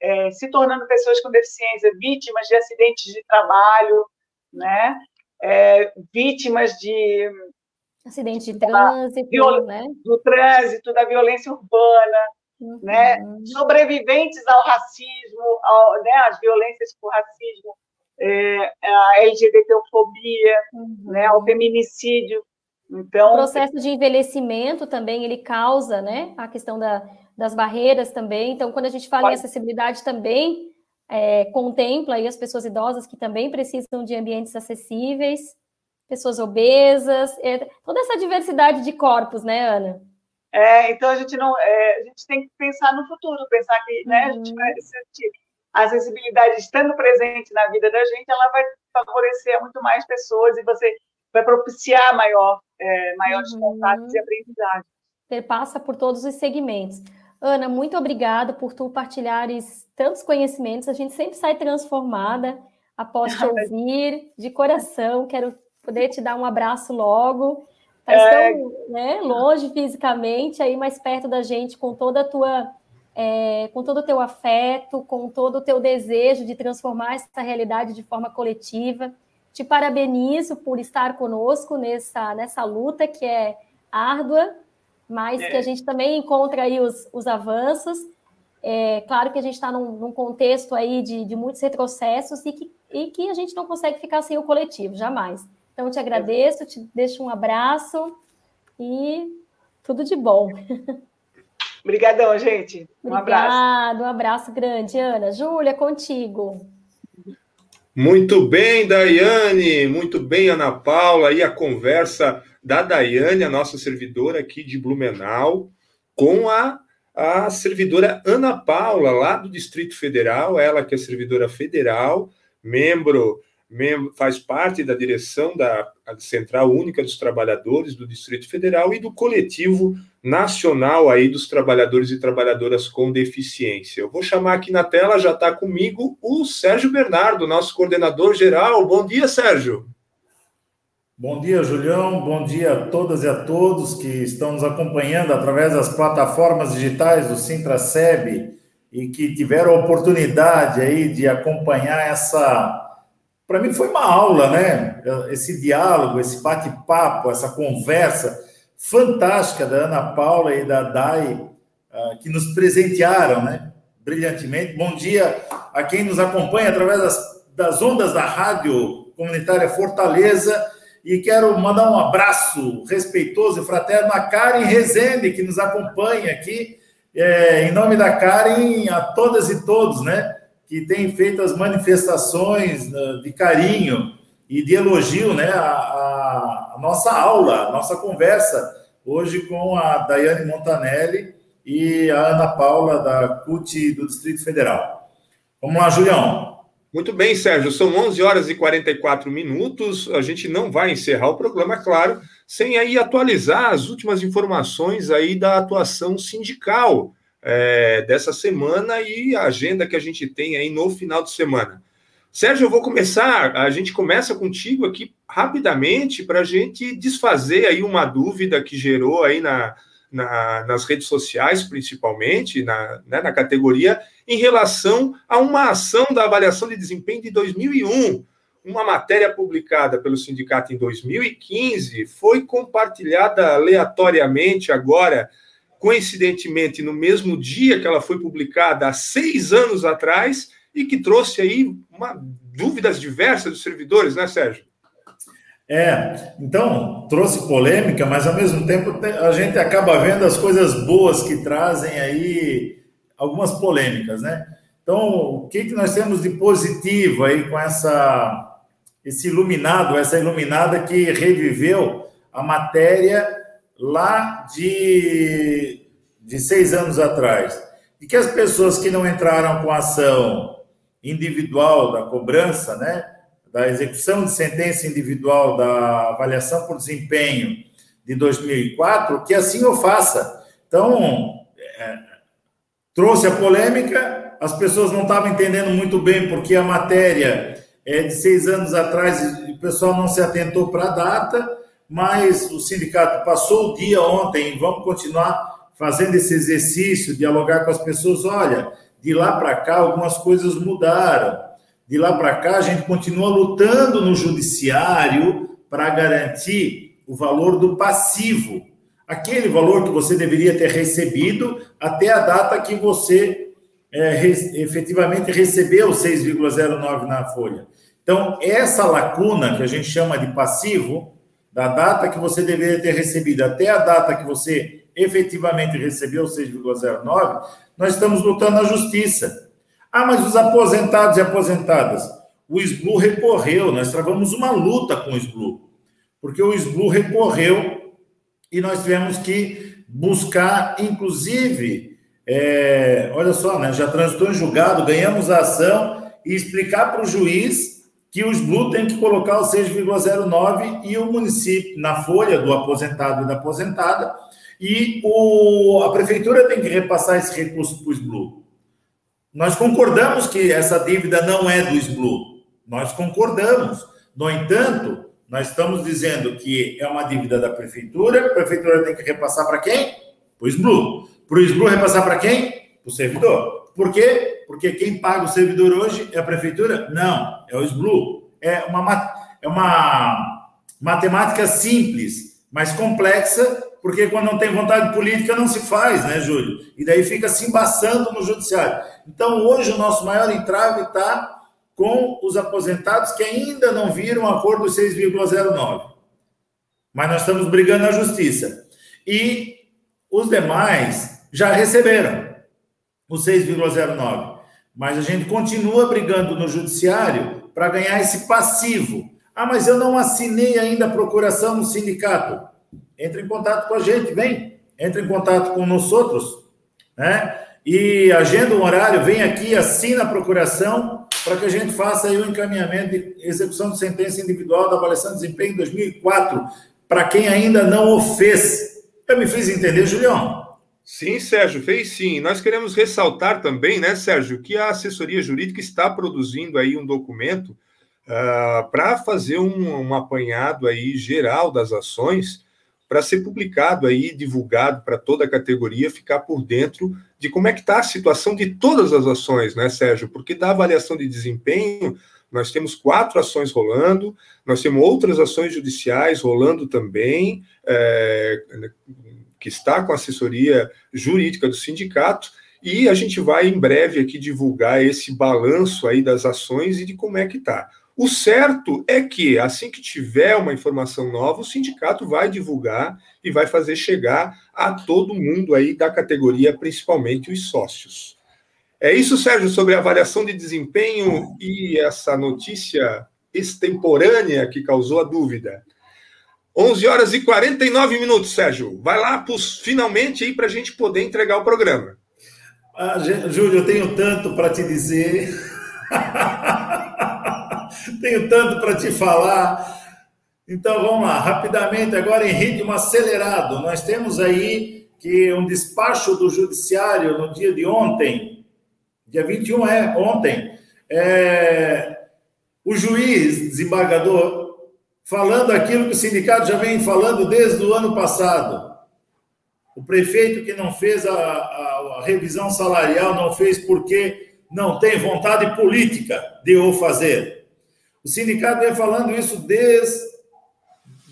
é, se tornando pessoas com deficiência, vítimas de acidentes de trabalho, né? É, vítimas de acidentes de trânsito, viol... né? do trânsito, da violência urbana, uhum. né? Sobreviventes ao racismo, ao, né? As violências por racismo, é, a LGBTfobia, uhum. né? Ao feminicídio. Então, o processo de envelhecimento também ele causa, né? A questão da, das barreiras também. Então, quando a gente fala pode... em acessibilidade também é, contempla aí as pessoas idosas que também precisam de ambientes acessíveis pessoas obesas, é, toda essa diversidade de corpos, né, Ana? É, então a gente não, é, a gente tem que pensar no futuro, pensar que, né, uhum. a gente vai sentir a acessibilidade estando presente na vida da gente, ela vai favorecer muito mais pessoas e você vai propiciar maior, é, maiores uhum. contatos e aprendizagem. Passa por todos os segmentos. Ana, muito obrigada por tu partilhares tantos conhecimentos. A gente sempre sai transformada após te <laughs> ouvir de coração. Quero poder te dar um abraço logo. Tá é... tão né, longe fisicamente, aí mais perto da gente, com toda a tua. É, com todo o teu afeto, com todo o teu desejo de transformar essa realidade de forma coletiva. Te parabenizo por estar conosco nessa, nessa luta que é árdua, mas é. que a gente também encontra aí os, os avanços. É, claro que a gente está num, num, contexto aí de, de muitos retrocessos e que, e que a gente não consegue ficar sem o coletivo, jamais. Então, te agradeço, te deixo um abraço e tudo de bom. Obrigadão, gente. Um Obrigado, abraço. um abraço grande, Ana. Júlia, contigo. Muito bem, Daiane, muito bem, Ana Paula, e a conversa da Daiane, a nossa servidora aqui de Blumenau, com a, a servidora Ana Paula, lá do Distrito Federal, ela que é servidora federal, membro membro, faz parte da direção da Central Única dos Trabalhadores do Distrito Federal e do coletivo nacional aí dos trabalhadores e trabalhadoras com deficiência. Eu vou chamar aqui na tela, já está comigo o Sérgio Bernardo, nosso coordenador geral. Bom dia, Sérgio. Bom dia, Julião. Bom dia a todas e a todos que estão nos acompanhando através das plataformas digitais do Sintraceb e que tiveram a oportunidade aí de acompanhar essa para mim foi uma aula, né? Esse diálogo, esse bate-papo, essa conversa fantástica da Ana Paula e da Dai, uh, que nos presentearam, né? Brilhantemente. Bom dia a quem nos acompanha através das, das ondas da Rádio Comunitária Fortaleza. E quero mandar um abraço respeitoso e fraterno a Karen Rezende, que nos acompanha aqui. É, em nome da Karen, a todas e todos, né? Que tem feito as manifestações né, de carinho e de elogio né, a, a nossa aula, a nossa conversa, hoje com a Daiane Montanelli e a Ana Paula, da CUT do Distrito Federal. Vamos lá, Julião. Muito bem, Sérgio. São 11 horas e 44 minutos. A gente não vai encerrar o programa, é claro, sem aí atualizar as últimas informações aí da atuação sindical é, dessa semana e a agenda que a gente tem aí no final de semana. Sérgio, eu vou começar, a gente começa contigo aqui rapidamente para a gente desfazer aí uma dúvida que gerou aí na, na, nas redes sociais, principalmente, na, né, na categoria, em relação a uma ação da avaliação de desempenho de 2001. Uma matéria publicada pelo sindicato em 2015 foi compartilhada aleatoriamente agora, coincidentemente, no mesmo dia que ela foi publicada, há seis anos atrás, e que trouxe aí uma, dúvidas diversas dos servidores, né, Sérgio? É, então trouxe polêmica, mas ao mesmo tempo a gente acaba vendo as coisas boas que trazem aí algumas polêmicas, né? Então, o que, que nós temos de positivo aí com essa esse iluminado, essa iluminada que reviveu a matéria lá de, de seis anos atrás? E que as pessoas que não entraram com ação individual da cobrança, né? da execução de sentença individual da avaliação por desempenho de 2004, que assim o faça. Então, é, trouxe a polêmica, as pessoas não estavam entendendo muito bem porque a matéria é de seis anos atrás e o pessoal não se atentou para a data, mas o sindicato passou o dia ontem, vamos continuar fazendo esse exercício, dialogar com as pessoas, olha, de lá para cá algumas coisas mudaram. De lá para cá, a gente continua lutando no judiciário para garantir o valor do passivo, aquele valor que você deveria ter recebido até a data que você é, efetivamente recebeu 6,09 na folha. Então, essa lacuna que a gente chama de passivo, da data que você deveria ter recebido até a data que você efetivamente recebeu 6,09, nós estamos lutando na justiça. Ah, mas os aposentados e aposentadas. O SBLU recorreu, nós travamos uma luta com o SBLU, porque o SBLU recorreu e nós tivemos que buscar, inclusive, é, olha só, né, já transitou em julgado, ganhamos a ação e explicar para o juiz que o SBLU tem que colocar o 6,09 e o município na folha do aposentado e da aposentada, e o, a prefeitura tem que repassar esse recurso para o SBLU. Nós concordamos que essa dívida não é do SBLU. Nós concordamos. No entanto, nós estamos dizendo que é uma dívida da prefeitura, a prefeitura tem que repassar para quem? Para o SBLU. Para o SBLU repassar para quem? Para o servidor. Por quê? Porque quem paga o servidor hoje é a prefeitura? Não, é o SBLU. É uma, é uma matemática simples, mas complexa, porque quando não tem vontade política não se faz, né, Júlio? E daí fica se embaçando no judiciário. Então, hoje, o nosso maior entrave está com os aposentados que ainda não viram o acordo 6,09. Mas nós estamos brigando na justiça. E os demais já receberam o 6,09. Mas a gente continua brigando no judiciário para ganhar esse passivo. Ah, mas eu não assinei ainda a procuração no sindicato. Entre em contato com a gente, vem. Entre em contato com nós outros, né? E agenda um horário, vem aqui, assina a procuração para que a gente faça aí o encaminhamento de execução de sentença individual da avaliação de desempenho em 2004, para quem ainda não o fez. Eu me fiz entender, Julião? Sim, Sérgio, fez sim. Nós queremos ressaltar também, né, Sérgio, que a assessoria jurídica está produzindo aí um documento uh, para fazer um, um apanhado aí geral das ações para ser publicado aí, divulgado para toda a categoria, ficar por dentro de como é que está a situação de todas as ações, né, Sérgio? Porque da avaliação de desempenho, nós temos quatro ações rolando, nós temos outras ações judiciais rolando também, é, que está com a assessoria jurídica do sindicato, e a gente vai em breve aqui divulgar esse balanço aí das ações e de como é que está. O certo é que, assim que tiver uma informação nova, o sindicato vai divulgar e vai fazer chegar a todo mundo aí da categoria, principalmente os sócios. É isso, Sérgio, sobre a avaliação de desempenho e essa notícia extemporânea que causou a dúvida. 11 horas e 49 minutos, Sérgio. Vai lá pros, finalmente aí para a gente poder entregar o programa. Ah, Júlio, eu tenho tanto para te dizer. <laughs> Tenho tanto para te falar. Então vamos lá, rapidamente, agora em ritmo acelerado. Nós temos aí que um despacho do Judiciário no dia de ontem, dia 21 é ontem, é, o juiz desembargador falando aquilo que o sindicato já vem falando desde o ano passado. O prefeito que não fez a, a, a revisão salarial não fez porque não tem vontade política de o fazer. O sindicato vem falando isso desde,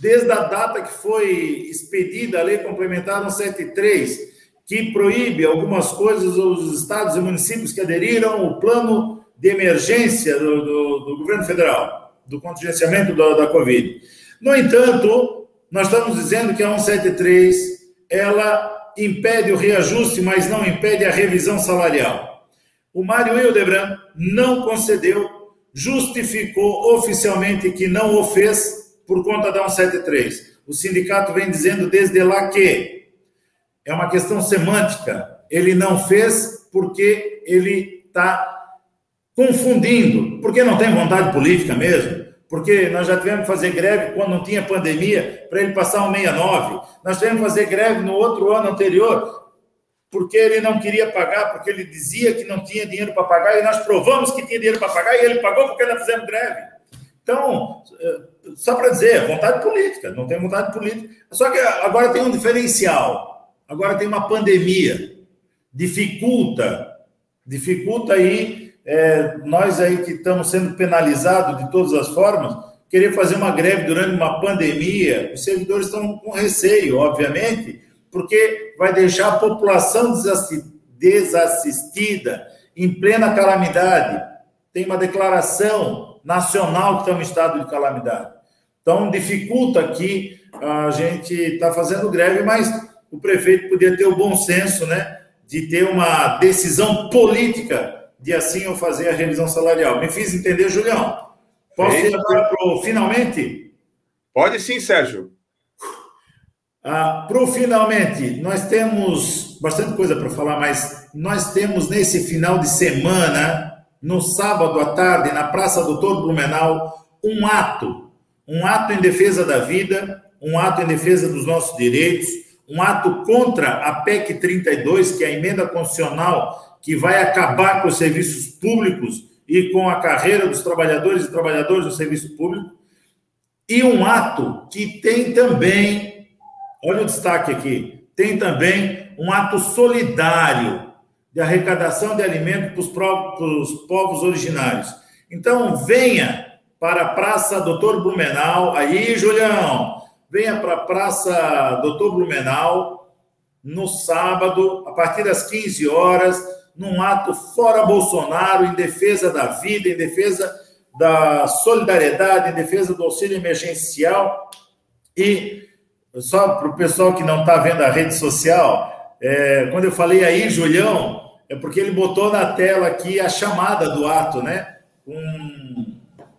desde a data que foi expedida a lei complementar 173, que proíbe algumas coisas aos estados e municípios que aderiram ao plano de emergência do, do, do governo federal, do contingenciamento da, da Covid. No entanto, nós estamos dizendo que a 173 ela impede o reajuste, mas não impede a revisão salarial. O Mário Hildebrand não concedeu, justificou oficialmente que não o fez por conta da 173. O sindicato vem dizendo desde lá que é uma questão semântica. Ele não fez porque ele está confundindo, porque não tem vontade política mesmo. Porque nós já tivemos que fazer greve quando não tinha pandemia, para ele passar um 69. Nós tivemos que fazer greve no outro ano anterior, porque ele não queria pagar, porque ele dizia que não tinha dinheiro para pagar, e nós provamos que tinha dinheiro para pagar, e ele pagou porque nós fizemos greve. Então, eh, só para dizer, vontade política, não tem vontade política. Só que agora tem um diferencial agora tem uma pandemia, dificulta, dificulta aí, é, nós aí que estamos sendo penalizados de todas as formas, querer fazer uma greve durante uma pandemia, os servidores estão com receio, obviamente, porque vai deixar a população desassistida, em plena calamidade. Tem uma declaração nacional que está em estado de calamidade. Então, dificulta aqui a gente estar tá fazendo greve, mas o prefeito podia ter o bom senso, né, de ter uma decisão política de assim eu fazer a revisão salarial. Me fiz entender, Julião? Posso ir agora para o finalmente? Pode sim, Sérgio. Ah, para o finalmente, nós temos bastante coisa para falar, mas nós temos nesse final de semana, no sábado à tarde, na Praça Doutor Blumenau, um ato, um ato em defesa da vida, um ato em defesa dos nossos direitos, um ato contra a PEC 32, que é a emenda constitucional que vai acabar com os serviços públicos e com a carreira dos trabalhadores e trabalhadoras do serviço público, e um ato que tem também, olha o destaque aqui, tem também um ato solidário de arrecadação de alimentos para os povos originários. Então, venha para a Praça Doutor Blumenau, aí, Julião, venha para a Praça Doutor Blumenau no sábado, a partir das 15 horas, num ato fora Bolsonaro, em defesa da vida, em defesa da solidariedade, em defesa do auxílio emergencial. E só para o pessoal que não está vendo a rede social, é, quando eu falei aí, Julião, é porque ele botou na tela aqui a chamada do ato, né? Com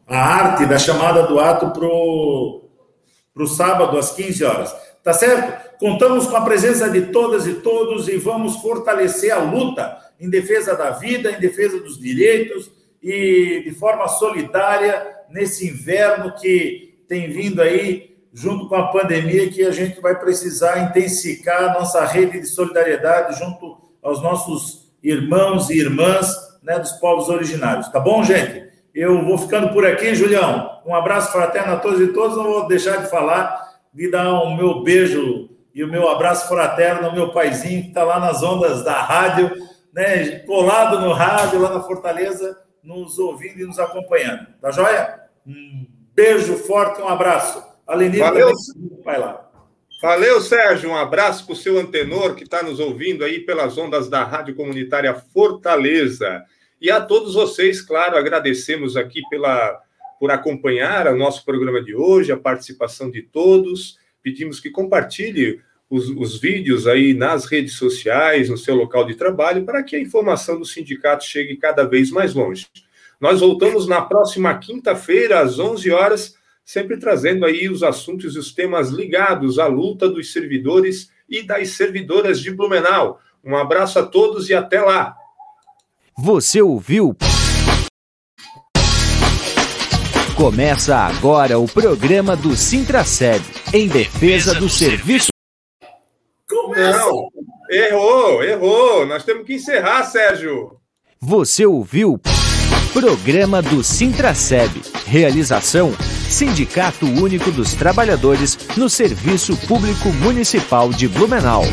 a arte da chamada do ato para o sábado às 15 horas. Tá certo? Contamos com a presença de todas e todos e vamos fortalecer a luta em defesa da vida, em defesa dos direitos e de forma solidária nesse inverno que tem vindo aí junto com a pandemia que a gente vai precisar intensificar a nossa rede de solidariedade junto aos nossos irmãos e irmãs né, dos povos originários. Tá bom, gente? Eu vou ficando por aqui, Julião. Um abraço fraterno a todos e todos. Não vou deixar de falar, de dar o meu beijo e o meu abraço fraterno ao meu paizinho, que está lá nas ondas da rádio, né, colado no rádio, lá na Fortaleza, nos ouvindo e nos acompanhando. Tá joia? Um beijo forte, um abraço. Alenir, Valeu. vai lá. Valeu, Sérgio. Um abraço para o seu antenor que está nos ouvindo aí pelas ondas da Rádio Comunitária Fortaleza. E a todos vocês, claro, agradecemos aqui pela, por acompanhar o nosso programa de hoje, a participação de todos. Pedimos que compartilhe os, os, vídeos aí nas redes sociais, no seu local de trabalho, para que a informação do sindicato chegue cada vez mais longe. Nós voltamos na próxima quinta-feira, às 11 horas, sempre trazendo aí os assuntos e os temas ligados à luta dos servidores e das servidoras de Blumenau. Um abraço a todos e até lá! Você ouviu? Começa agora o programa do Sintraceb, em defesa do serviço. Não, errou, errou. Nós temos que encerrar, Sérgio. Você ouviu? Programa do Sintraceb. Realização: Sindicato Único dos Trabalhadores no Serviço Público Municipal de Blumenau.